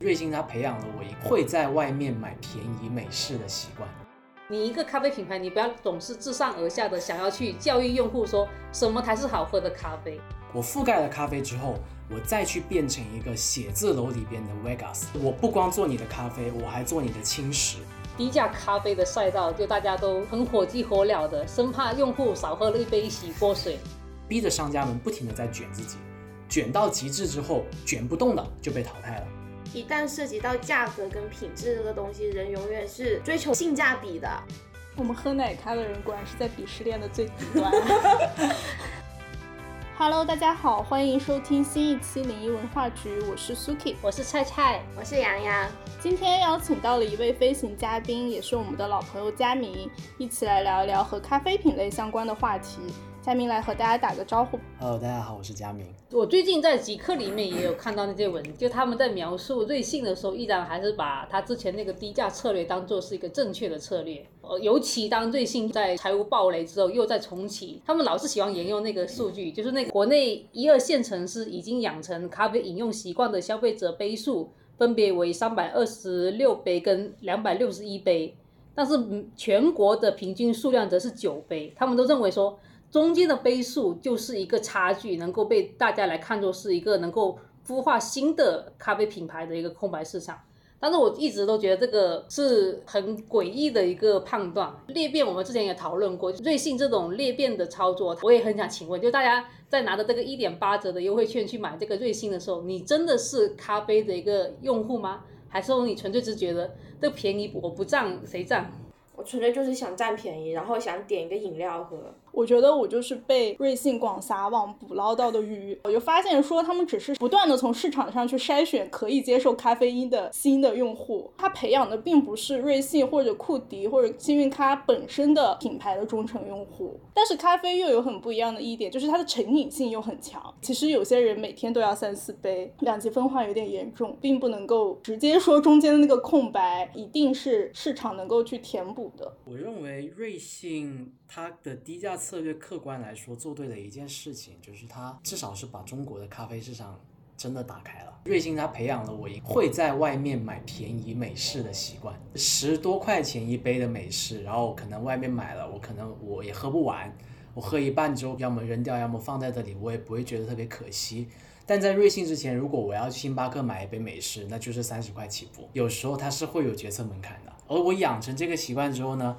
瑞幸它培养了我一个会在外面买便宜美式的习惯。你一个咖啡品牌，你不要总是自上而下的想要去教育用户说什么才是好喝的咖啡。我覆盖了咖啡之后，我再去变成一个写字楼里边的 Vegas。我不光做你的咖啡，我还做你的轻食。低价咖啡的赛道，就大家都很火急火燎的，生怕用户少喝了一杯洗锅水，逼着商家们不停的在卷自己，卷到极致之后，卷不动的就被淘汰了。一旦涉及到价格跟品质这个东西，人永远是追求性价比的。我们喝奶咖的人果然是在鄙视链的最底端。Hello，大家好，欢迎收听新一期零一文化局，我是 Suki，我是菜菜，我是洋洋。今天邀请到了一位飞行嘉宾，也是我们的老朋友佳明，一起来聊一聊和咖啡品类相关的话题。佳明来和大家打个招呼。Hello，大家好，我是佳明。我最近在极客里面也有看到那些文，就他们在描述瑞幸的时候，依然还是把他之前那个低价策略当做是一个正确的策略。呃，尤其当瑞幸在财务暴雷之后又在重启，他们老是喜欢沿用那个数据，就是那个国内一二线城市已经养成咖啡饮用习惯的消费者杯数分别为三百二十六杯跟两百六十一杯，但是全国的平均数量则是九杯，他们都认为说。中间的杯数就是一个差距，能够被大家来看作是一个能够孵化新的咖啡品牌的一个空白市场。但是我一直都觉得这个是很诡异的一个判断。裂变我们之前也讨论过，瑞幸这种裂变的操作，我也很想请问，就大家在拿着这个一点八折的优惠券去买这个瑞幸的时候，你真的是咖啡的一个用户吗？还是说你纯粹只觉得这便宜我不占谁占？我纯粹就是想占便宜，然后想点一个饮料喝。我觉得我就是被瑞幸广撒网捕捞到的鱼。我就发现说，他们只是不断的从市场上去筛选可以接受咖啡因的新的用户，他培养的并不是瑞幸或者库迪或者幸运咖本身的品牌的忠诚用户。但是咖啡又有很不一样的一点，就是它的成瘾性又很强。其实有些人每天都要三四杯，两极分化有点严重，并不能够直接说中间的那个空白一定是市场能够去填补的。我认为瑞幸它的低价。策略客观来说，做对了一件事情，就是它至少是把中国的咖啡市场真的打开了。瑞幸它培养了我一会在外面买便宜美式的习惯，十多块钱一杯的美式，然后可能外面买了，我可能我也喝不完，我喝一半之后，要么扔掉，要么放在这里，我也不会觉得特别可惜。但在瑞幸之前，如果我要去星巴克买一杯美式，那就是三十块起步，有时候它是会有决策门槛的。而我养成这个习惯之后呢？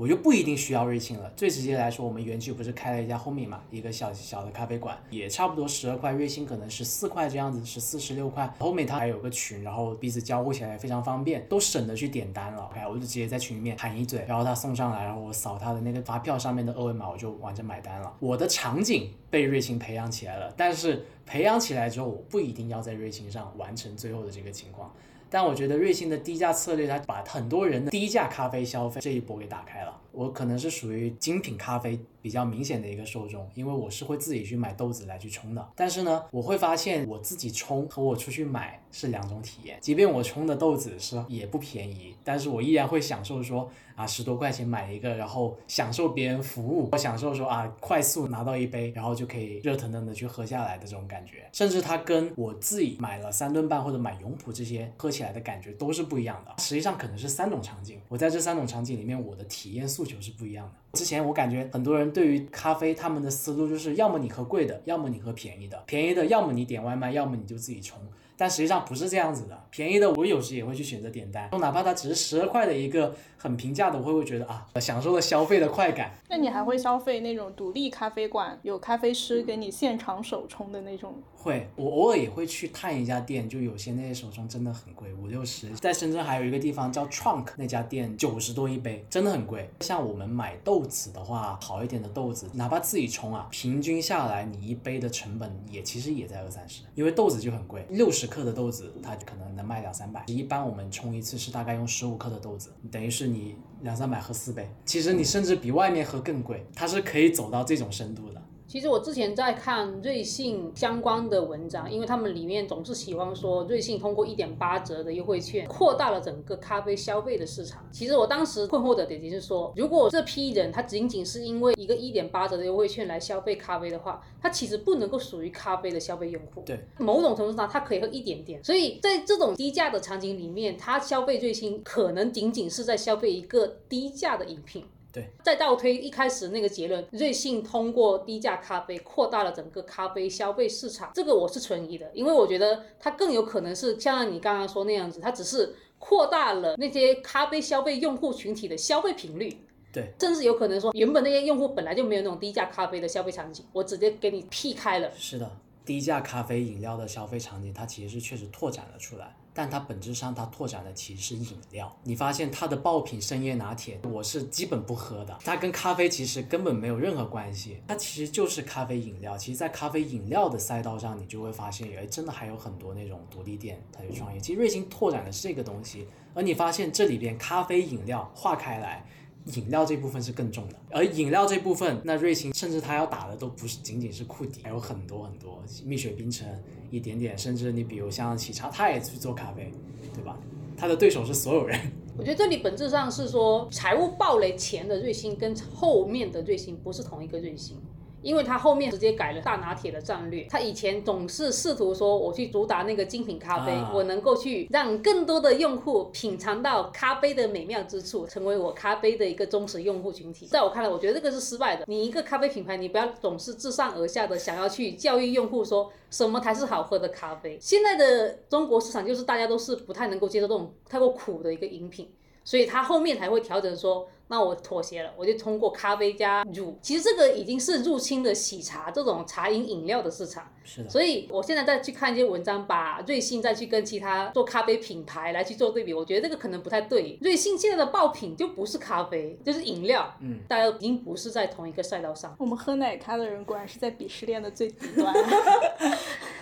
我就不一定需要瑞幸了。最直接来说，我们园区不是开了一家 Homey 嘛，一个小小的咖啡馆，也差不多十二块，瑞幸可能十四块这样子，十四十六块。Homey 它还有个群，然后彼此交互起来非常方便，都省得去点单了。OK，我就直接在群里面喊一嘴，然后他送上来，然后我扫他的那个发票上面的二维码，我就完成买单了。我的场景被瑞幸培养起来了，但是培养起来之后，我不一定要在瑞幸上完成最后的这个情况。但我觉得瑞幸的低价策略，它把很多人的低价咖啡消费这一波给打开了。我可能是属于精品咖啡比较明显的一个受众，因为我是会自己去买豆子来去冲的。但是呢，我会发现我自己冲和我出去买是两种体验。即便我冲的豆子是也不便宜，但是我依然会享受说。啊，十多块钱买一个，然后享受别人服务，我享受说啊，快速拿到一杯，然后就可以热腾腾的去喝下来的这种感觉，甚至它跟我自己买了三顿半或者买永璞这些喝起来的感觉都是不一样的。实际上可能是三种场景，我在这三种场景里面，我的体验诉求是不一样的。之前我感觉很多人对于咖啡他们的思路就是，要么你喝贵的，要么你喝便宜的，便宜的要么你点外卖，要么你就自己冲。但实际上不是这样子的，便宜的我有时也会去选择点单，哪怕它只是十二块的一个很平价的，我会会觉得啊，享受了消费的快感。那你还会消费那种独立咖啡馆，有咖啡师给你现场手冲的那种？会，我偶尔也会去探一家店，就有些那些手冲真的很贵，五六十。在深圳还有一个地方叫 Trunk，那家店九十多一杯，真的很贵。像我们买豆子的话，好一点的豆子，哪怕自己冲啊，平均下来你一杯的成本也其实也在二三十，因为豆子就很贵，六十。克的豆子，它可能能卖两三百。一般我们冲一次是大概用十五克的豆子，等于是你两三百喝四杯。其实你甚至比外面喝更贵，它是可以走到这种深度的。其实我之前在看瑞幸相关的文章，因为他们里面总是喜欢说瑞幸通过一点八折的优惠券扩大了整个咖啡消费的市场。其实我当时困惑的点就是说，如果这批人他仅仅是因为一个一点八折的优惠券来消费咖啡的话，他其实不能够属于咖啡的消费用户。对，某种程度上他可以喝一点点，所以在这种低价的场景里面，他消费瑞幸可能仅仅是在消费一个低价的饮品。对，再倒推一开始那个结论，瑞幸通过低价咖啡扩大了整个咖啡消费市场，这个我是存疑的，因为我觉得它更有可能是像你刚刚说那样子，它只是扩大了那些咖啡消费用户群体的消费频率。对，甚至有可能说，原本那些用户本来就没有那种低价咖啡的消费场景，我直接给你劈开了。是的，低价咖啡饮料的消费场景，它其实是确实拓展了出来。但它本质上，它拓展的其实是饮料。你发现它的爆品深夜拿铁，我是基本不喝的。它跟咖啡其实根本没有任何关系，它其实就是咖啡饮料。其实，在咖啡饮料的赛道上，你就会发现，哎，真的还有很多那种独立店，它去创业。其实瑞幸拓展的是这个东西，而你发现这里边咖啡饮料划开来。饮料这部分是更重的，而饮料这部分，那瑞幸甚至他要打的都不是仅仅是库迪，还有很多很多蜜雪冰城，一点点，甚至你比如像喜茶，他也去做咖啡，对吧？他的对手是所有人。我觉得这里本质上是说，财务暴雷前的瑞幸跟后面的瑞幸不是同一个瑞幸。因为他后面直接改了大拿铁的战略，他以前总是试图说我去主打那个精品咖啡，我能够去让更多的用户品尝到咖啡的美妙之处，成为我咖啡的一个忠实用户群体。在我看来，我觉得这个是失败的。你一个咖啡品牌，你不要总是自上而下的想要去教育用户说什么才是好喝的咖啡。现在的中国市场就是大家都是不太能够接受这种太过苦的一个饮品，所以他后面才会调整说。那我妥协了，我就通过咖啡加乳，其实这个已经是入侵的喜茶这种茶饮饮料的市场。是的。所以我现在再去看一些文章，把瑞幸再去跟其他做咖啡品牌来去做对比，我觉得这个可能不太对。瑞幸现在的爆品就不是咖啡，就是饮料。嗯。大家已经不是在同一个赛道上。我们喝奶咖的人果然是在鄙视链的最底端。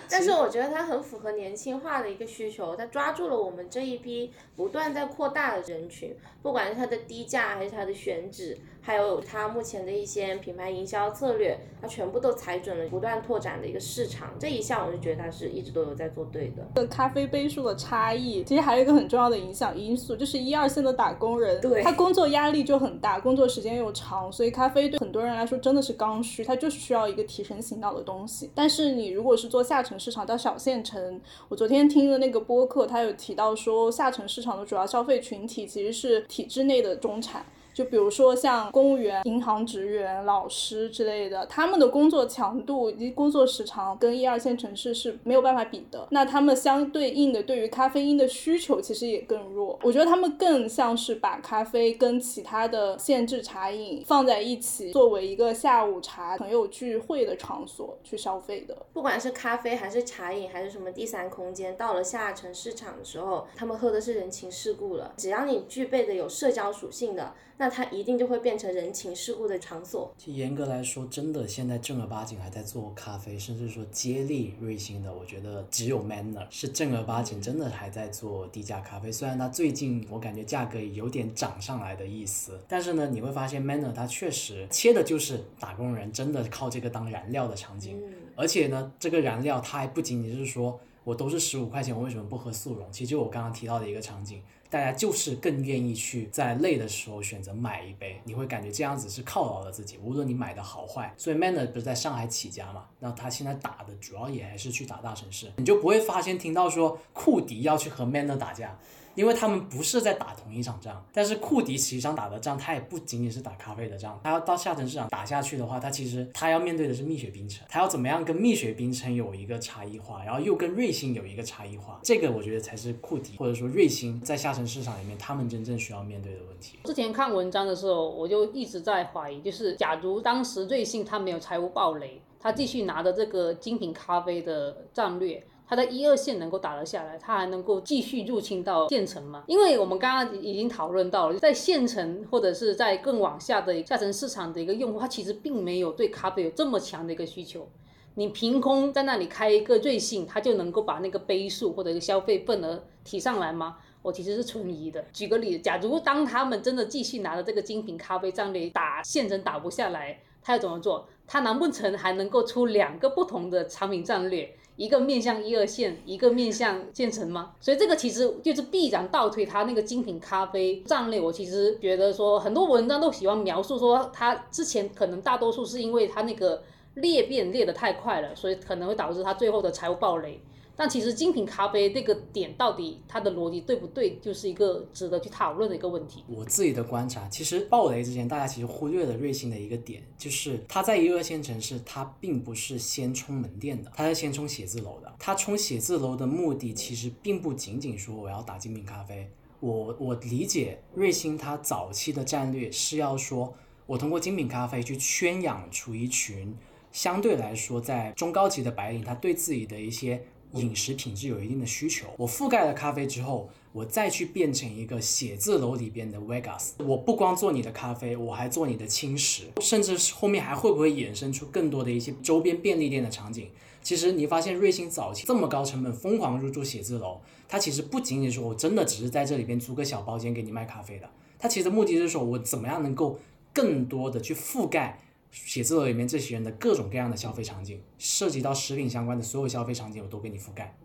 但是我觉得它很符合年轻化的一个需求，它抓住了我们这一批不断在扩大的人群，不管是它的低价还是它的选址。还有它目前的一些品牌营销策略，它全部都踩准了不断拓展的一个市场，这一项我就觉得它是一直都有在做对的。这咖啡杯数的差异，其实还有一个很重要的影响因素，就是一二线的打工人，对，他工作压力就很大，工作时间又长，所以咖啡对很多人来说真的是刚需，它就是需要一个提神醒脑的东西。但是你如果是做下沉市场到小县城，我昨天听的那个播客，他有提到说，下沉市场的主要消费群体其实是体制内的中产。就比如说像公务员、银行职员、老师之类的，他们的工作强度以及工作时长跟一二线城市是没有办法比的。那他们相对应的对于咖啡因的需求其实也更弱。我觉得他们更像是把咖啡跟其他的限制茶饮放在一起，作为一个下午茶朋友聚会的场所去消费的。不管是咖啡还是茶饮还是什么第三空间，到了下沉市场的时候，他们喝的是人情世故了。只要你具备的有社交属性的。那它一定就会变成人情世故的场所。其实严格来说，真的现在正儿八经还在做咖啡，甚至说接力瑞幸的，我觉得只有 Manner 是正儿八经真的还在做低价咖啡。虽然它最近我感觉价格有点涨上来的意思，但是呢，你会发现 Manner 它确实切的就是打工人真的靠这个当燃料的场景。而且呢，这个燃料它还不仅仅是说我都是十五块钱，我为什么不喝速溶？其实就我刚刚提到的一个场景。大家就是更愿意去在累的时候选择买一杯，你会感觉这样子是犒劳了自己。无论你买的好坏，所以 Manner 不是在上海起家嘛？那他现在打的主要也还是去打大城市，你就不会发现听到说库迪要去和 Manner 打架。因为他们不是在打同一场仗，但是库迪实际上打的仗，他也不仅仅是打咖啡的仗，他要到下沉市场打下去的话，他其实他要面对的是蜜雪冰城，他要怎么样跟蜜雪冰城有一个差异化，然后又跟瑞幸有一个差异化，这个我觉得才是库迪或者说瑞幸在下沉市场里面他们真正需要面对的问题。之前看文章的时候，我就一直在怀疑，就是假如当时瑞幸他没有财务暴雷，他继续拿着这个精品咖啡的战略。它在一二线能够打得下来，它还能够继续入侵到县城吗？因为我们刚刚已经讨论到了，在县城或者是在更往下的下沉市场的一个用户，他其实并没有对咖啡有这么强的一个需求。你凭空在那里开一个瑞幸，他就能够把那个杯数或者一个消费份额提上来吗？我其实是存疑的。举个例子，假如当他们真的继续拿着这个精品咖啡战略打县城打不下来。他要怎么做？他难不成还能够出两个不同的产品战略？一个面向一二线，一个面向县城吗？所以这个其实就是必然倒推他那个精品咖啡战略。我其实觉得说，很多文章都喜欢描述说，他之前可能大多数是因为他那个裂变裂得太快了，所以可能会导致他最后的财务暴雷。但其实精品咖啡这个点到底它的逻辑对不对，就是一个值得去讨论的一个问题。我自己的观察，其实暴雷之前，大家其实忽略了瑞幸的一个点，就是它在一二线城市，它并不是先冲门店的，它是先冲写字楼的。它冲写字楼的目的，其实并不仅仅说我要打精品咖啡。我我理解瑞幸它早期的战略是要说，我通过精品咖啡去圈养出一群相对来说在中高级的白领，他对自己的一些。饮食品质有一定的需求，我覆盖了咖啡之后，我再去变成一个写字楼里边的 Vegas。我不光做你的咖啡，我还做你的轻食，甚至后面还会不会衍生出更多的一些周边便利店的场景？其实你发现瑞幸早期这么高成本疯狂入驻写字楼，它其实不仅仅说我真的只是在这里边租个小包间给你卖咖啡的，它其实目的是说我怎么样能够更多的去覆盖。写字楼里面这些人的各种各样的消费场景，涉及到食品相关的所有消费场景，我都给你覆盖。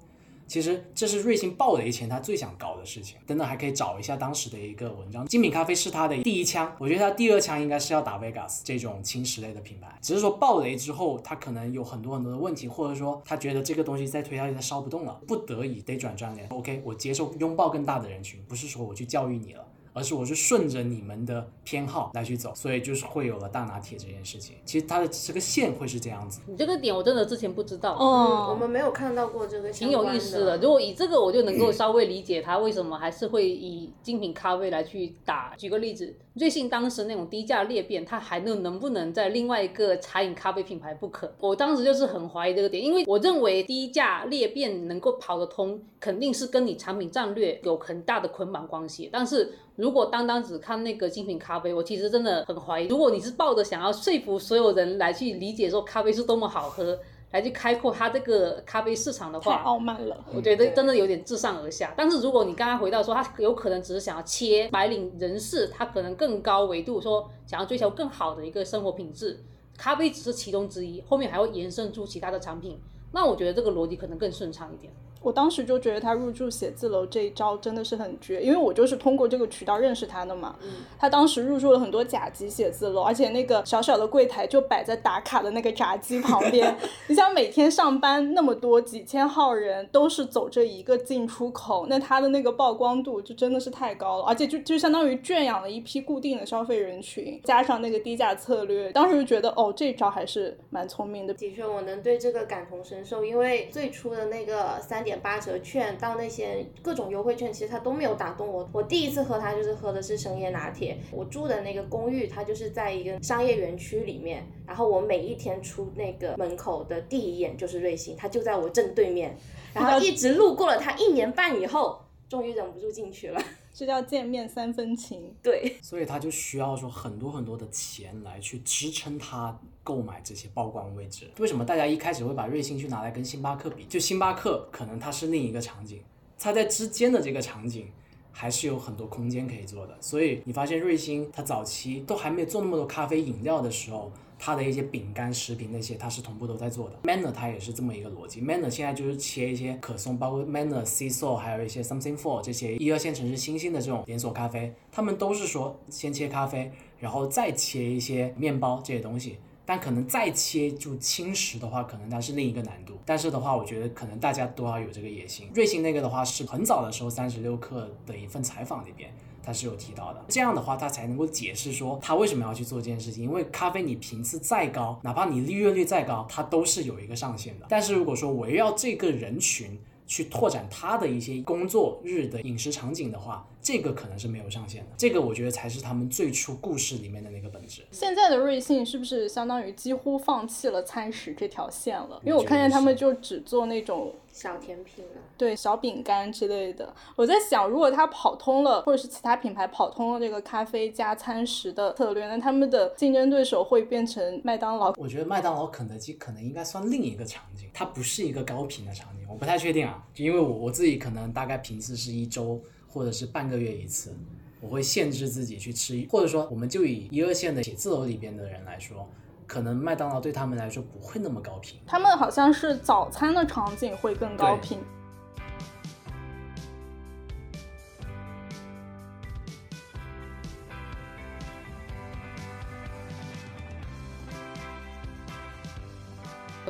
其实这是瑞幸暴雷前他最想搞的事情。等等，还可以找一下当时的一个文章。精品咖啡是他的第一枪，我觉得他第二枪应该是要打 Vegas 这种轻食类的品牌。只是说暴雷之后，他可能有很多很多的问题，或者说他觉得这个东西再推下去他烧不动了，不得已得转战略。OK，我接受拥抱更大的人群，不是说我去教育你了。而是我是顺着你们的偏好来去走，所以就是会有了大拿铁这件事情。其实它的这个线会是这样子。你这个点我真的之前不知道，嗯，我们没有看到过这个，挺有意思的。如果以这个，我就能够稍微理解他为什么还是会以精品咖啡来去打。举个例子。瑞幸当时那种低价裂变，它还能能不能在另外一个茶饮咖啡品牌不可？我当时就是很怀疑这个点，因为我认为低价裂变能够跑得通，肯定是跟你产品战略有很大的捆绑关系。但是如果单单只看那个精品咖啡，我其实真的很怀疑。如果你是抱着想要说服所有人来去理解说咖啡是多么好喝。来去开阔它这个咖啡市场的话，太傲慢了。我觉得真的有点自上而下。但是如果你刚刚回到说，他有可能只是想要切白领人士，他可能更高维度说想要追求更好的一个生活品质，咖啡只是其中之一，后面还会延伸出其他的产品。那我觉得这个逻辑可能更顺畅一点。我当时就觉得他入驻写字楼这一招真的是很绝，因为我就是通过这个渠道认识他的嘛。嗯。他当时入驻了很多甲级写字楼，而且那个小小的柜台就摆在打卡的那个闸机旁边。你想每天上班那么多几千号人都是走这一个进出口，那他的那个曝光度就真的是太高了，而且就就相当于圈养了一批固定的消费人群，加上那个低价策略，当时就觉得哦，这招还是蛮聪明的。的确，我能对这个感同身受，因为最初的那个三点。八折券到那些各种优惠券，其实它都没有打动我。我第一次喝它就是喝的是生椰拿铁。我住的那个公寓，它就是在一个商业园区里面。然后我每一天出那个门口的第一眼就是瑞幸，它就在我正对面。然后 一直路过了它一年半以后，终于忍不住进去了。这叫见面三分情。对，所以他就需要说很多很多的钱来去支撑他购买这些曝光位置。为什么大家一开始会把瑞幸去拿来跟星巴克比？就星巴克可能它是另一个场景，它在之间的这个场景还是有很多空间可以做的。所以你发现瑞幸它早期都还没有做那么多咖啡饮料的时候。它的一些饼干、食品那些，它是同步都在做的。Manner 它也是这么一个逻辑。Manner 现在就是切一些可颂，包括 Manner、C s o 还有一些 Something For 这些一二线城市新兴的这种连锁咖啡，他们都是说先切咖啡，然后再切一些面包这些东西。但可能再切就轻食的话，可能它是另一个难度。但是的话，我觉得可能大家都要有这个野心。瑞幸那个的话是很早的时候，三十六氪的一份采访里边。他是有提到的，这样的话他才能够解释说他为什么要去做这件事情。因为咖啡你频次再高，哪怕你利润率再高，它都是有一个上限的。但是如果说围绕这个人群去拓展他的一些工作日的饮食场景的话，这个可能是没有上限的。这个我觉得才是他们最初故事里面的那个本质。现在的瑞幸是不是相当于几乎放弃了餐食这条线了？因为我看见他们就只做那种。小甜品了，对小饼干之类的。我在想，如果他跑通了，或者是其他品牌跑通了这个咖啡加餐食的策略，那他们的竞争对手会变成麦当劳。我觉得麦当劳、肯德基可能应该算另一个场景，它不是一个高频的场景，我不太确定啊。就因为我我自己可能大概频次是一周或者是半个月一次，我会限制自己去吃，或者说我们就以一二线的写字楼里边的人来说。可能麦当劳对他们来说不会那么高频。他们好像是早餐的场景会更高频。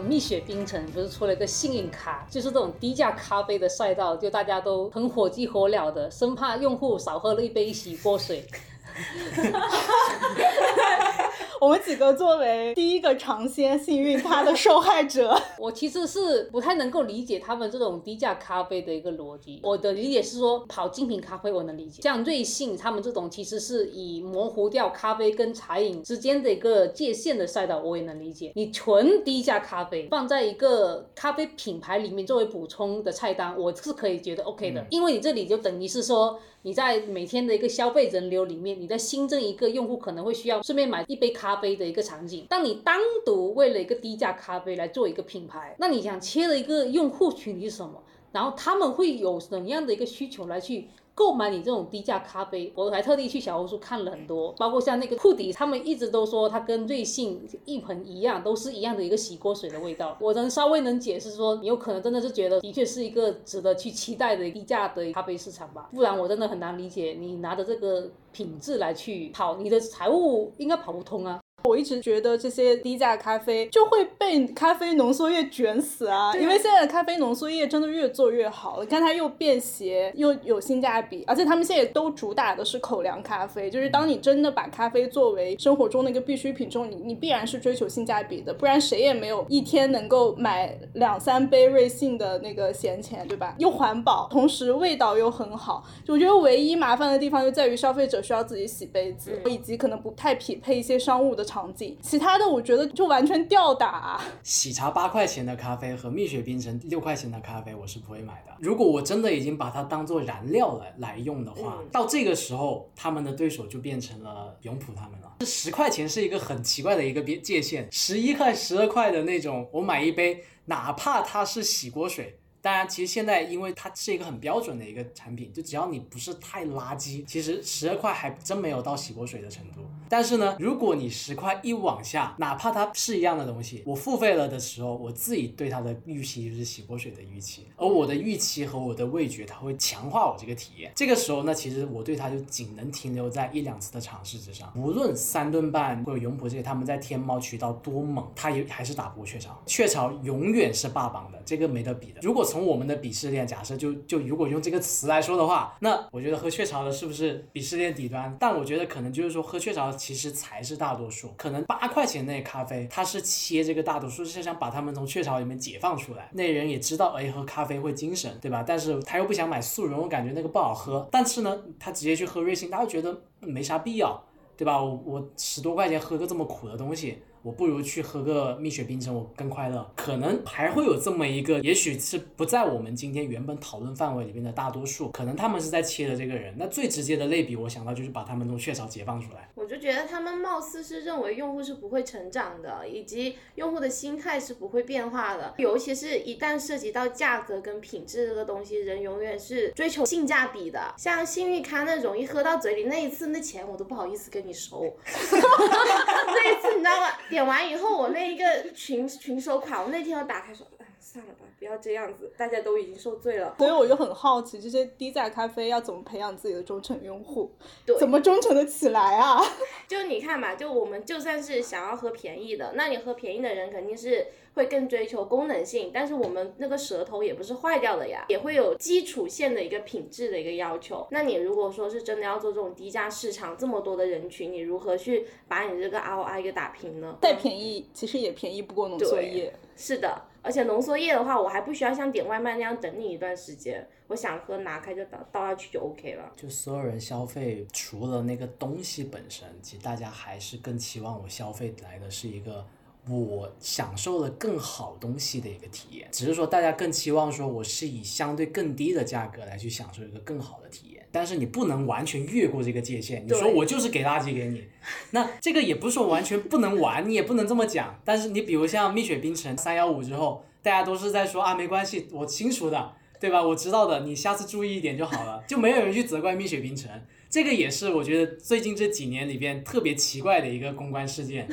蜜雪冰城不是出了一个幸运卡，就是这种低价咖啡的赛道，就大家都很火急火燎的，生怕用户少喝了一杯洗锅水。我们几个作为第一个尝鲜幸运咖的受害者，我其实是不太能够理解他们这种低价咖啡的一个逻辑。我的理解是说，跑精品咖啡我能理解，像瑞幸他们这种其实是以模糊掉咖啡跟茶饮之间的一个界限的赛道，我也能理解。你纯低价咖啡放在一个咖啡品牌里面作为补充的菜单，我是可以觉得 OK 的，因为你这里就等于是说。你在每天的一个消费人流里面，你在新增一个用户可能会需要顺便买一杯咖啡的一个场景。当你单独为了一个低价咖啡来做一个品牌，那你想切的一个用户群体是什么？然后他们会有怎样的一个需求来去？购买你这种低价咖啡，我还特地去小红书看了很多，包括像那个库迪，他们一直都说它跟瑞幸一盆一样，都是一样的一个洗锅水的味道。我能稍微能解释说，你有可能真的是觉得的确是一个值得去期待的低价的咖啡市场吧，不然我真的很难理解你拿着这个品质来去跑，你的财务应该跑不通啊。我一直觉得这些低价咖啡就会被咖啡浓缩液卷死啊！因为现在的咖啡浓缩液真的越做越好了，看它又便携又有性价比，而且他们现在都主打的是口粮咖啡，就是当你真的把咖啡作为生活中的一个必需品中，你你必然是追求性价比的，不然谁也没有一天能够买两三杯瑞幸的那个闲钱，对吧？又环保，同时味道又很好。我觉得唯一麻烦的地方就在于消费者需要自己洗杯子，以及可能不太匹配一些商务的。场景，其他的我觉得就完全吊打。喜茶八块钱的咖啡和蜜雪冰城六块钱的咖啡，我是不会买的。如果我真的已经把它当做燃料来来用的话，到这个时候，他们的对手就变成了永璞他们了。这十块钱是一个很奇怪的一个边界限，十一块、十二块的那种，我买一杯，哪怕它是洗锅水。当然，其实现在因为它是一个很标准的一个产品，就只要你不是太垃圾，其实十二块还真没有到洗锅水的程度。但是呢，如果你十块一往下，哪怕它是一样的东西，我付费了的时候，我自己对它的预期就是洗锅水的预期，而我的预期和我的味觉，它会强化我这个体验。这个时候呢，其实我对它就仅能停留在一两次的尝试之上。无论三顿半或者永璞这些，他们在天猫渠道多猛，它也还是打不过雀巢。雀巢永远是霸榜的，这个没得比的。如果从我们的鄙视链，假设就就如果用这个词来说的话，那我觉得喝雀巢的是不是鄙视链底端？但我觉得可能就是说喝雀巢其实才是大多数。可能八块钱那咖啡，它是切这个大多数，是想把他们从雀巢里面解放出来。那人也知道，哎，喝咖啡会精神，对吧？但是他又不想买速溶，我感觉那个不好喝。但是呢，他直接去喝瑞幸，他又觉得没啥必要，对吧？我我十多块钱喝个这么苦的东西。我不如去喝个蜜雪冰城，我更快乐。可能还会有这么一个，也许是不在我们今天原本讨论范围里面的大多数，可能他们是在切的这个人。那最直接的类比，我想到就是把他们从雀巢解放出来。我就觉得他们貌似是认为用户是不会成长的，以及用户的心态是不会变化的。尤其是一旦涉及到价格跟品质这个东西，人永远是追求性价比的。像幸运咖那种，一喝到嘴里那一次，那钱我都不好意思跟你收。那一次你知道吗？点完以后，我那一个群群收款，我那天我打开说，算了吧，不要这样子，大家都已经受罪了。所以我就很好奇，这些低价咖啡要怎么培养自己的忠诚用户？对，怎么忠诚的起来啊？就你看嘛，就我们就算是想要喝便宜的，那你喝便宜的人肯定是。会更追求功能性，但是我们那个舌头也不是坏掉的呀，也会有基础线的一个品质的一个要求。那你如果说是真的要做这种低价市场，这么多的人群，你如何去把你这个 ROI 给打平呢？再便宜，其实也便宜不过浓缩液。是的，而且浓缩液的话，我还不需要像点外卖那样等你一段时间，我想喝拿开就倒倒下去就 OK 了。就所有人消费，除了那个东西本身，其实大家还是更期望我消费来的是一个。我享受了更好东西的一个体验，只是说大家更期望说我是以相对更低的价格来去享受一个更好的体验，但是你不能完全越过这个界限。你说我就是给垃圾给你，那这个也不是说完全不能玩，你也不能这么讲。但是你比如像蜜雪冰城三幺五之后，大家都是在说啊没关系，我清楚的，对吧？我知道的，你下次注意一点就好了，就没有人去责怪蜜雪冰城。这个也是我觉得最近这几年里边特别奇怪的一个公关事件。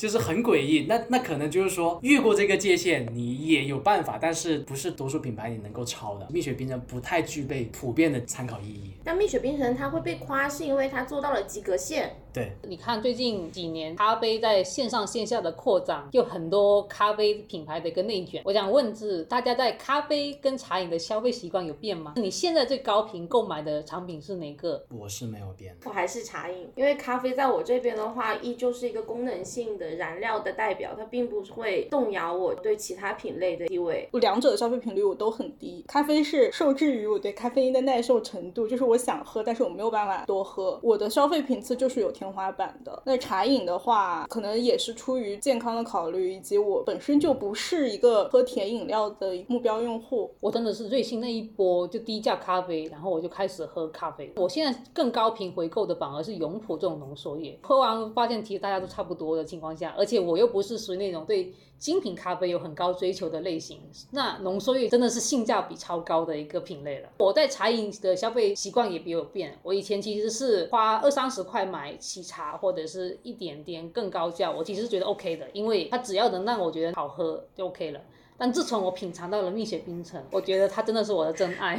就是很诡异，那那可能就是说越过这个界限，你也有办法，但是不是多数品牌你能够抄的。蜜雪冰城不太具备普遍的参考意义。那蜜雪冰城它会被夸，是因为它做到了及格线。对，你看最近几年咖啡在线上线下的扩张，有很多咖啡品牌的一个内卷。我想问是，大家在咖啡跟茶饮的消费习惯有变吗？你现在最高频购买的产品是哪个？我是没有变，我还是茶饮，因为咖啡在我这边的话，依旧是一个功能性的燃料的代表，它并不会动摇我对其他品类的地位。我两者的消费频率我都很低，咖啡是受制于我对咖啡因的耐受程度，就是我想喝，但是我没有办法多喝。我的消费频次就是有。天花板的那茶饮的话，可能也是出于健康的考虑，以及我本身就不是一个喝甜饮料的目标用户。我真的是瑞幸那一波就低价咖啡，然后我就开始喝咖啡。我现在更高频回购的反而是永璞这种浓缩液，喝完发现其实大家都差不多的情况下，而且我又不是属于那种对。精品咖啡有很高追求的类型，那浓缩液真的是性价比超高的一个品类了。我在茶饮的消费习惯也比有变，我以前其实是花二三十块买喜茶，或者是一点点更高价，我其实觉得 OK 的，因为它只要能让我觉得好喝就 OK 了。但自从我品尝到了蜜雪冰城，我觉得它真的是我的真爱。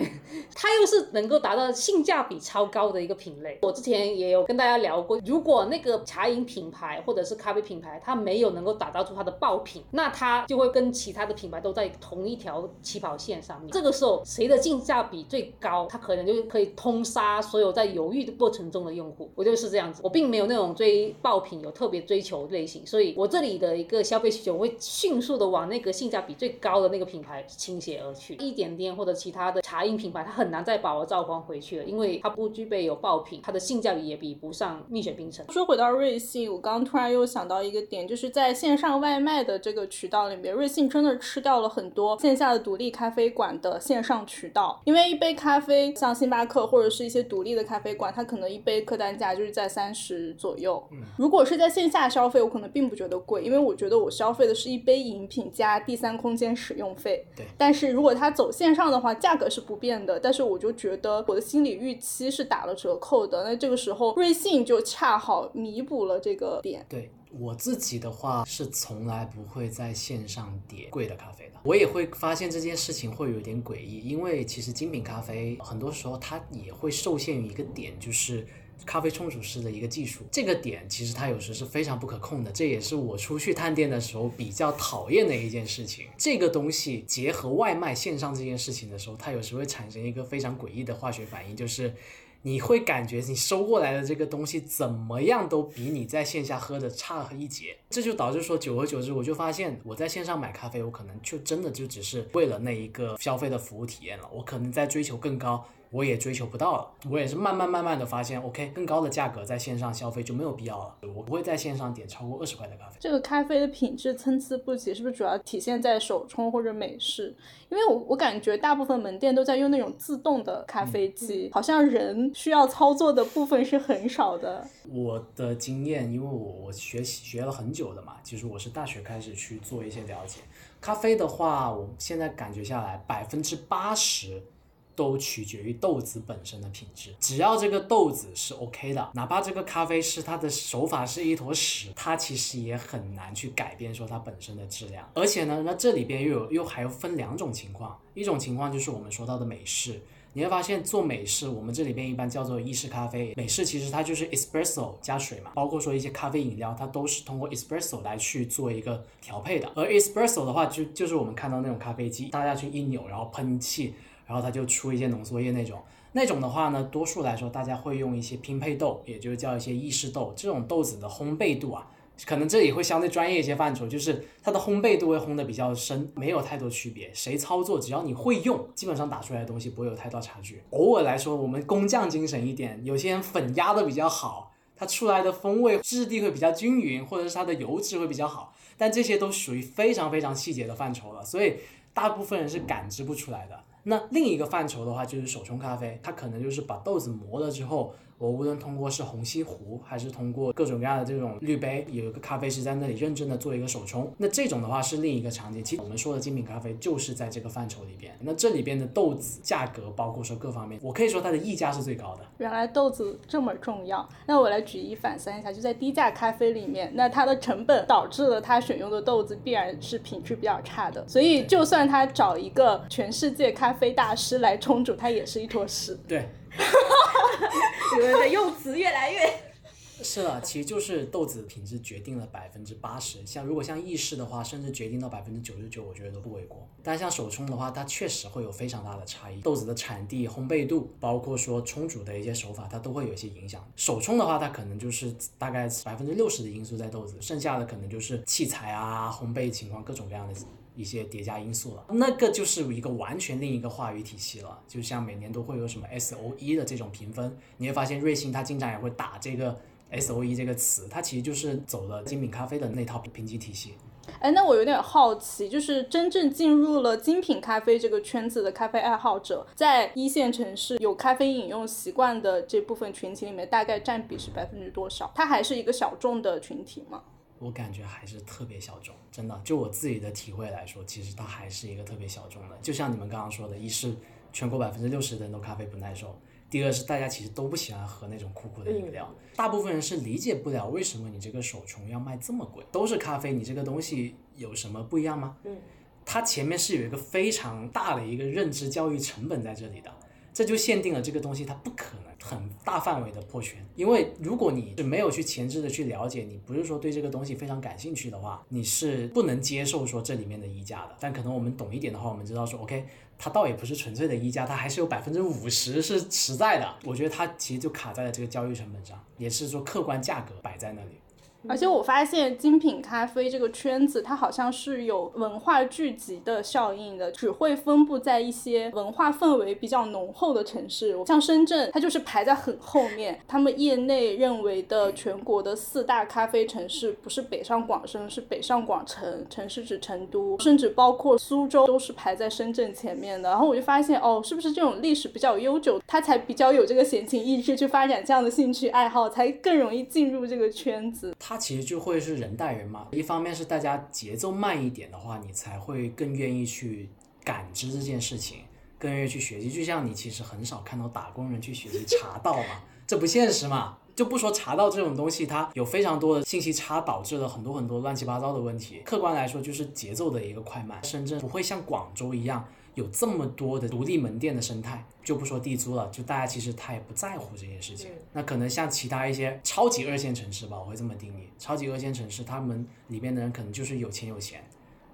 它又是能够达到性价比超高的一个品类。我之前也有跟大家聊过，如果那个茶饮品牌或者是咖啡品牌，它没有能够打造出它的爆品，那它就会跟其他的品牌都在同一条起跑线上面。这个时候，谁的性价比最高，它可能就可以通杀所有在犹豫的过程中的用户。我就是这样子，我并没有那种追爆品有特别追求类型，所以我这里的一个消费需求会迅速的往那个性价比最。高的那个品牌倾斜而去，一点点或者其他的茶饮品牌，它很难再把我召唤回去了，因为它不具备有爆品，它的性价比也比不上蜜雪冰城。说回到瑞幸，我刚刚突然又想到一个点，就是在线上外卖的这个渠道里面，瑞幸真的吃掉了很多线下的独立咖啡馆的线上渠道，因为一杯咖啡，像星巴克或者是一些独立的咖啡馆，它可能一杯客单价就是在三十左右。如果是在线下消费，我可能并不觉得贵，因为我觉得我消费的是一杯饮品加第三空间。使用费，对，但是如果它走线上的话，价格是不变的。但是我就觉得我的心理预期是打了折扣的。那这个时候，瑞幸就恰好弥补了这个点。对我自己的话，是从来不会在线上点贵的咖啡的。我也会发现这件事情会有点诡异，因为其实精品咖啡很多时候它也会受限于一个点，就是。咖啡冲煮师的一个技术，这个点其实它有时是非常不可控的，这也是我出去探店的时候比较讨厌的一件事情。这个东西结合外卖线上这件事情的时候，它有时会产生一个非常诡异的化学反应，就是你会感觉你收过来的这个东西怎么样都比你在线下喝的差一截，这就导致说久而久之，我就发现我在线上买咖啡，我可能就真的就只是为了那一个消费的服务体验了，我可能在追求更高。我也追求不到了，我也是慢慢慢慢的发现，OK，更高的价格在线上消费就没有必要了。我不会在线上点超过二十块的咖啡。这个咖啡的品质参差不齐，是不是主要体现在手冲或者美式？因为我我感觉大部分门店都在用那种自动的咖啡机，好像人需要操作的部分是很少的。我的经验，因为我我学习学了很久的嘛，其实我是大学开始去做一些了解。咖啡的话，我现在感觉下来百分之八十。都取决于豆子本身的品质，只要这个豆子是 OK 的，哪怕这个咖啡师他的手法是一坨屎，它其实也很难去改变说它本身的质量。而且呢，那这里边又有又还有分两种情况，一种情况就是我们说到的美式，你会发现做美式，我们这里边一般叫做意式咖啡，美式其实它就是 espresso 加水嘛，包括说一些咖啡饮料，它都是通过 espresso 来去做一个调配的。而 espresso 的话，就就是我们看到那种咖啡机，大家去一扭，然后喷气。然后它就出一些浓缩液那种，那种的话呢，多数来说大家会用一些拼配豆，也就是叫一些意式豆，这种豆子的烘焙度啊，可能这里会相对专业一些范畴，就是它的烘焙度会烘的比较深，没有太多区别，谁操作只要你会用，基本上打出来的东西不会有太大差距。偶尔来说，我们工匠精神一点，有些人粉压的比较好，它出来的风味质地会比较均匀，或者是它的油脂会比较好，但这些都属于非常非常细节的范畴了，所以大部分人是感知不出来的。那另一个范畴的话就是手冲咖啡，它可能就是把豆子磨了之后。我无论通过是虹吸壶，还是通过各种各样的这种滤杯，有一个咖啡师在那里认真的做一个手冲，那这种的话是另一个场景。其实我们说的精品咖啡就是在这个范畴里边。那这里边的豆子价格，包括说各方面，我可以说它的溢价是最高的。原来豆子这么重要。那我来举一反三一下，就在低价咖啡里面，那它的成本导致了它选用的豆子必然是品质比较差的。所以就算他找一个全世界咖啡大师来冲煮，它也是一坨屎。对。你们的用词越来越 是了，其实就是豆子品质决定了百分之八十。像如果像意式的话，甚至决定到百分之九十九，我觉得都不为过。但像手冲的话，它确实会有非常大的差异。豆子的产地、烘焙度，包括说冲煮的一些手法，它都会有一些影响。手冲的话，它可能就是大概百分之六十的因素在豆子，剩下的可能就是器材啊、烘焙情况各种各样的。一些叠加因素了，那个就是一个完全另一个话语体系了。就像每年都会有什么 S O E 的这种评分，你会发现瑞幸它经常也会打这个 S O E 这个词，它其实就是走了精品咖啡的那套评级体系。哎，那我有点好奇，就是真正进入了精品咖啡这个圈子的咖啡爱好者，在一线城市有咖啡饮用习惯的这部分群体里面，大概占比是百分之多少？它还是一个小众的群体吗？我感觉还是特别小众，真的，就我自己的体会来说，其实它还是一个特别小众的。就像你们刚刚说的，一是全国百分之六十的人都咖啡不耐受，第二是大家其实都不喜欢喝那种苦苦的饮料，大部分人是理解不了为什么你这个手冲要卖这么贵，都是咖啡，你这个东西有什么不一样吗？嗯，它前面是有一个非常大的一个认知教育成本在这里的。这就限定了这个东西，它不可能很大范围的破圈，因为如果你是没有去前置的去了解，你不是说对这个东西非常感兴趣的话，你是不能接受说这里面的溢价的。但可能我们懂一点的话，我们知道说，OK，它倒也不是纯粹的溢价，它还是有百分之五十是实在的。我觉得它其实就卡在了这个交易成本上，也是说客观价格摆在那里。而且我发现精品咖啡这个圈子，它好像是有文化聚集的效应的，只会分布在一些文化氛围比较浓厚的城市，像深圳，它就是排在很后面。他们业内认为的全国的四大咖啡城市，不是北上广深，是北上广城，城市指成都，甚至包括苏州都是排在深圳前面的。然后我就发现，哦，是不是这种历史比较悠久，它才比较有这个闲情逸致去发展这样的兴趣爱好，才更容易进入这个圈子。它其实就会是人带人嘛，一方面是大家节奏慢一点的话，你才会更愿意去感知这件事情，更愿意去学习。就像你其实很少看到打工人去学习茶道嘛，这不现实嘛。就不说茶道这种东西，它有非常多的信息差，导致了很多很多乱七八糟的问题。客观来说，就是节奏的一个快慢。深圳不会像广州一样。有这么多的独立门店的生态，就不说地租了，就大家其实他也不在乎这些事情。那可能像其他一些超级二线城市吧，我会这么定义，超级二线城市，他们里面的人可能就是有钱有钱，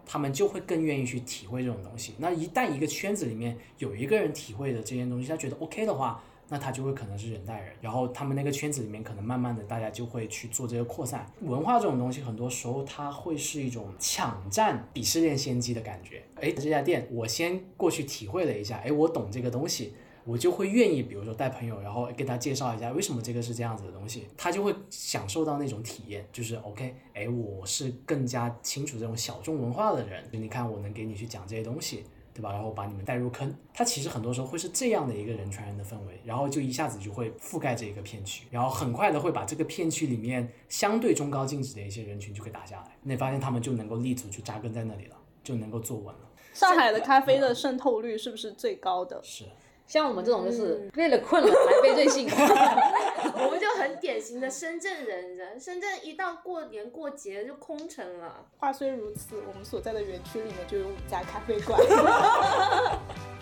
他们就会更愿意去体会这种东西。那一旦一个圈子里面有一个人体会的这些东西，他觉得 OK 的话。那他就会可能是人带人，然后他们那个圈子里面可能慢慢的大家就会去做这个扩散。文化这种东西，很多时候它会是一种抢占鄙视链先机的感觉。哎，这家店我先过去体会了一下，哎，我懂这个东西，我就会愿意，比如说带朋友，然后给他介绍一下为什么这个是这样子的东西，他就会享受到那种体验，就是 OK，哎，我是更加清楚这种小众文化的人，你看我能给你去讲这些东西。对吧？然后把你们带入坑，它其实很多时候会是这样的一个人传人的氛围，然后就一下子就会覆盖这一个片区，然后很快的会把这个片区里面相对中高净值的一些人群就给打下来，你发现他们就能够立足，就扎根在那里了，就能够坐稳了。上海的咖啡的渗透率是不是最高的？是。像我们这种就是为了困了来杯瑞幸，很典型的深圳人，人深圳一到过年过节就空城了。话虽如此，我们所在的园区里面就有五家咖啡馆。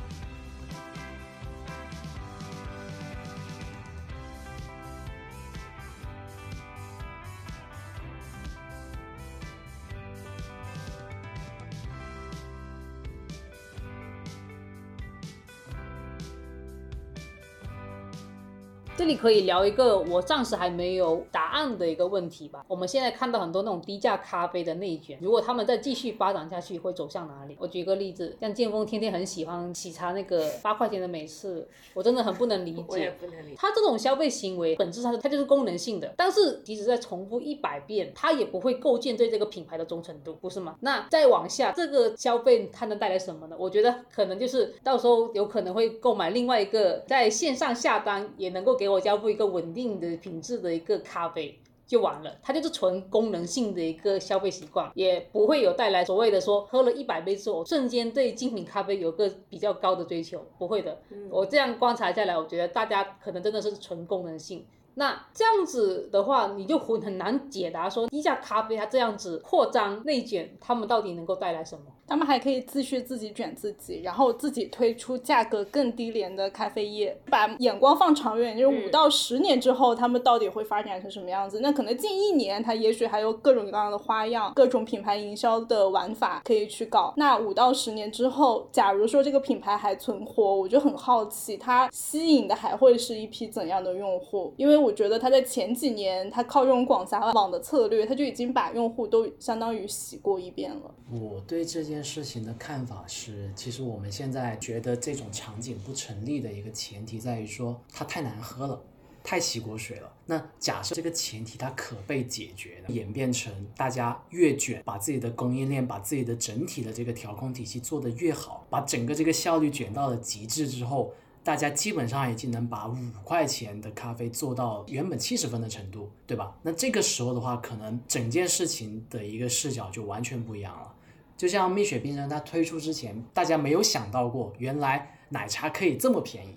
这里可以聊一个我暂时还没有答案的一个问题吧。我们现在看到很多那种低价咖啡的内卷，如果他们再继续发展下去，会走向哪里？我举个例子，像剑锋天天很喜欢喜茶那个八块钱的美式，我真的很不能理我也解。不能理解。他这种消费行为本质上它就是功能性的，但是即使再重复一百遍，它也不会构建对这个品牌的忠诚度，不是吗？那再往下，这个消费它能带来什么呢？我觉得可能就是到时候有可能会购买另外一个在线上下单也能够给我交付一个稳定的品质的一个咖啡。就完了，它就是纯功能性的一个消费习惯，也不会有带来所谓的说喝了一百杯之后瞬间对精品咖啡有个比较高的追求，不会的。我这样观察下来，我觉得大家可能真的是纯功能性。那这样子的话，你就很很难解答说低价咖啡它这样子扩张内卷，他们到底能够带来什么？他们还可以继续自己卷自己，然后自己推出价格更低廉的咖啡液，把眼光放长远，就是五嗯到十年之后，他们到底会发展成什么样子？那可能近一年，它也许还有各种各样的花样，各种品牌营销的玩法可以去搞。那五到十年之后，假如说这个品牌还存活，我就很好奇，它吸引的还会是一批怎样的用户？因为我觉得它在前几年，它靠这种广撒网的策略，它就已经把用户都相当于洗过一遍了。我对这件事情的看法是，其实我们现在觉得这种场景不成立的一个前提在于说它太难喝了。太洗过水了。那假设这个前提它可被解决，演变成大家越卷，把自己的供应链、把自己的整体的这个调控体系做得越好，把整个这个效率卷到了极致之后，大家基本上已经能把五块钱的咖啡做到原本七十分的程度，对吧？那这个时候的话，可能整件事情的一个视角就完全不一样了。就像蜜雪冰城它推出之前，大家没有想到过，原来奶茶可以这么便宜，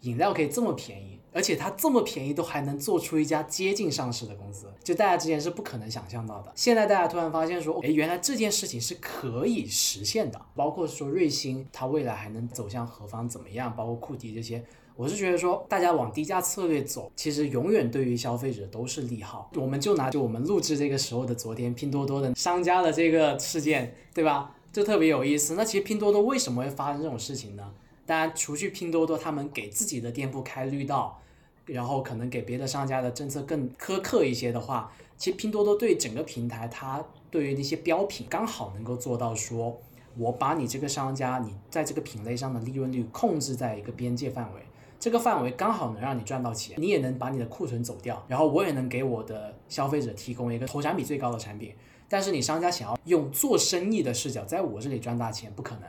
饮料可以这么便宜，而且它这么便宜都还能做出一家接近上市的公司，就大家之前是不可能想象到的。现在大家突然发现说，哎，原来这件事情是可以实现的，包括说瑞幸它未来还能走向何方怎么样，包括库迪这些。我是觉得说，大家往低价策略走，其实永远对于消费者都是利好。我们就拿就我们录制这个时候的昨天，拼多多的商家的这个事件，对吧？就特别有意思。那其实拼多多为什么会发生这种事情呢？当然，除去拼多多他们给自己的店铺开绿道，然后可能给别的商家的政策更苛刻一些的话，其实拼多多对整个平台，它对于那些标品刚好能够做到说，我把你这个商家你在这个品类上的利润率控制在一个边界范围。这个范围刚好能让你赚到钱，你也能把你的库存走掉，然后我也能给我的消费者提供一个投产比最高的产品。但是你商家想要用做生意的视角在我这里赚大钱，不可能，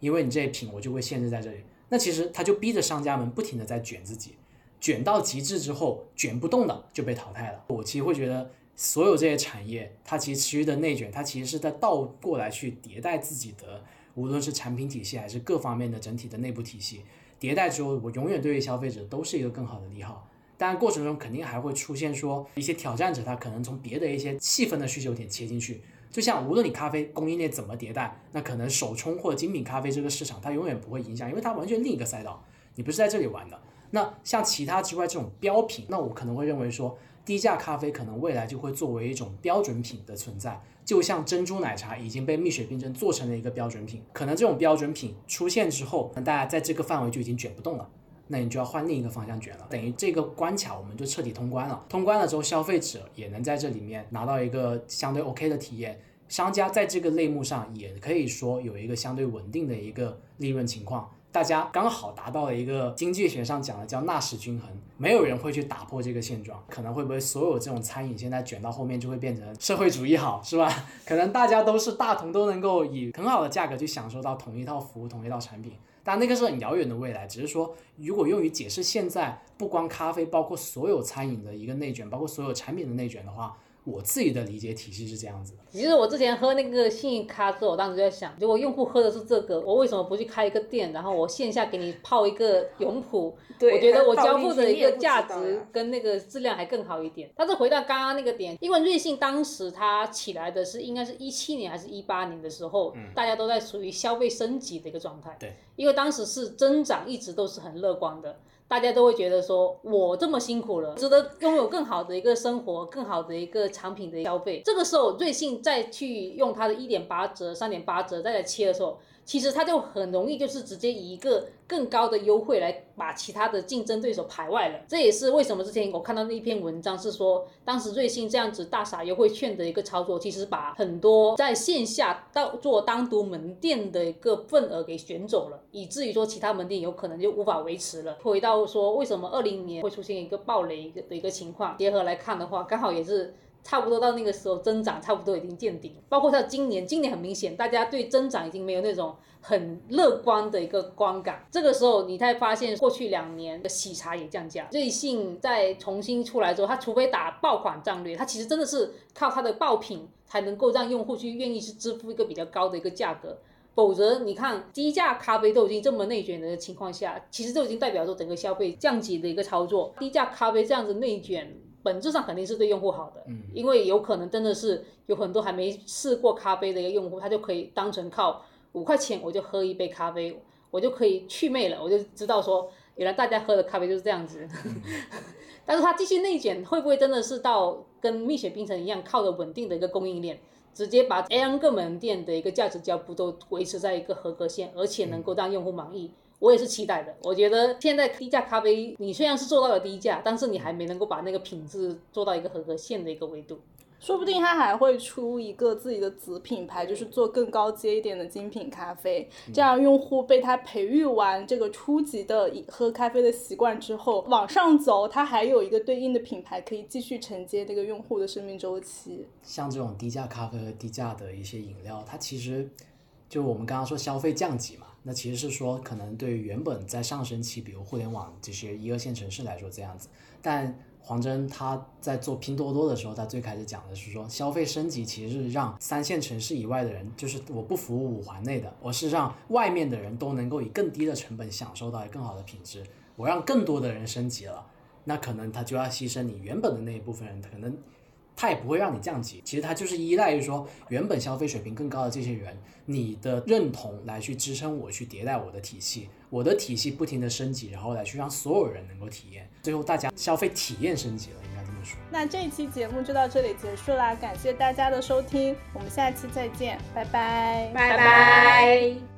因为你这一品我就会限制在这里。那其实他就逼着商家们不停的在卷自己，卷到极致之后，卷不动的就被淘汰了。我其实会觉得，所有这些产业，它其实持续的内卷，它其实是在倒过来去迭代自己的，无论是产品体系还是各方面的整体的内部体系。迭代之后，我永远对于消费者都是一个更好的利好。当然，过程中肯定还会出现说一些挑战者，他可能从别的一些细分的需求点切进去。就像无论你咖啡供应链怎么迭代，那可能手冲或者精品咖啡这个市场它永远不会影响，因为它完全另一个赛道，你不是在这里玩的。那像其他之外这种标品，那我可能会认为说低价咖啡可能未来就会作为一种标准品的存在，就像珍珠奶茶已经被蜜雪冰城做成了一个标准品，可能这种标准品出现之后，那大家在这个范围就已经卷不动了。那你就要换另一个方向卷了，等于这个关卡我们就彻底通关了。通关了之后，消费者也能在这里面拿到一个相对 OK 的体验，商家在这个类目上也可以说有一个相对稳定的一个利润情况。大家刚好达到了一个经济学上讲的叫纳什均衡，没有人会去打破这个现状。可能会不会所有这种餐饮现在卷到后面就会变成社会主义好，是吧？可能大家都是大同都能够以很好的价格去享受到同一套服务、同一套产品。但那个是很遥远的未来，只是说，如果用于解释现在不光咖啡，包括所有餐饮的一个内卷，包括所有产品的内卷的话，我自己的理解体系是这样子的。其实我之前喝那个幸运咖之后，我当时就在想，如果用户喝的是这个，我为什么不去开一个店，然后我线下给你泡一个永璞？对我觉得我交付的一个价值跟那个质量还更好一点。但是回到刚刚那个点，因为瑞幸当时它起来的是应该是一七年还是一八年的时候，大家都在属于消费升级的一个状态。对，因为当时是增长一直都是很乐观的。大家都会觉得说，我这么辛苦了，值得拥有更好的一个生活，更好的一个产品的消费。这个时候，瑞幸再去用它的一点八折、三点八折再来切的时候，其实它就很容易就是直接以一个更高的优惠来把其他的竞争对手排外了。这也是为什么之前我看到那一篇文章是说，当时瑞幸这样子大撒优惠券的一个操作，其实把很多在线下到做单独门店的一个份额给选走了，以至于说其他门店有可能就无法维持了。回到说为什么二零年会出现一个暴雷的一个情况，结合来看的话，刚好也是。差不多到那个时候，增长差不多已经见顶。包括到今年，今年很明显，大家对增长已经没有那种很乐观的一个观感。这个时候，你才发现过去两年的喜茶也降价。瑞幸在重新出来之后，它除非打爆款战略，它其实真的是靠它的爆品才能够让用户去愿意去支付一个比较高的一个价格。否则，你看低价咖啡都已经这么内卷的情况下，其实就已经代表着整个消费降级的一个操作。低价咖啡这样子内卷。本质上肯定是对用户好的，因为有可能真的是有很多还没试过咖啡的一个用户，他就可以当成靠五块钱我就喝一杯咖啡，我就可以去魅了，我就知道说原来大家喝的咖啡就是这样子。但是他继续内卷，会不会真的是到跟蜜雪冰城一样，靠着稳定的一个供应链，直接把 N 个门店的一个价值交付都维持在一个合格线，而且能够让用户满意？我也是期待的。我觉得现在低价咖啡，你虽然是做到了低价，但是你还没能够把那个品质做到一个合格线的一个维度。说不定他还会出一个自己的子品牌，就是做更高阶一点的精品咖啡。这样用户被他培育完这个初级的喝咖啡的习惯之后，往上走，他还有一个对应的品牌可以继续承接这个用户的生命周期。像这种低价咖啡和低价的一些饮料，它其实就我们刚刚说消费降级嘛。那其实是说，可能对于原本在上升期，比如互联网这些一二线城市来说这样子，但黄峥他在做拼多多的时候，他最开始讲的是说，消费升级其实是让三线城市以外的人，就是我不服务五环内的，我是让外面的人都能够以更低的成本享受到更好的品质，我让更多的人升级了，那可能他就要牺牲你原本的那一部分人，可能。它也不会让你降级，其实它就是依赖于说原本消费水平更高的这些人，你的认同来去支撑我去迭代我的体系，我的体系不停的升级，然后来去让所有人能够体验，最后大家消费体验升级了，应该这么说。那这一期节目就到这里结束啦，感谢大家的收听，我们下期再见，拜拜，拜拜。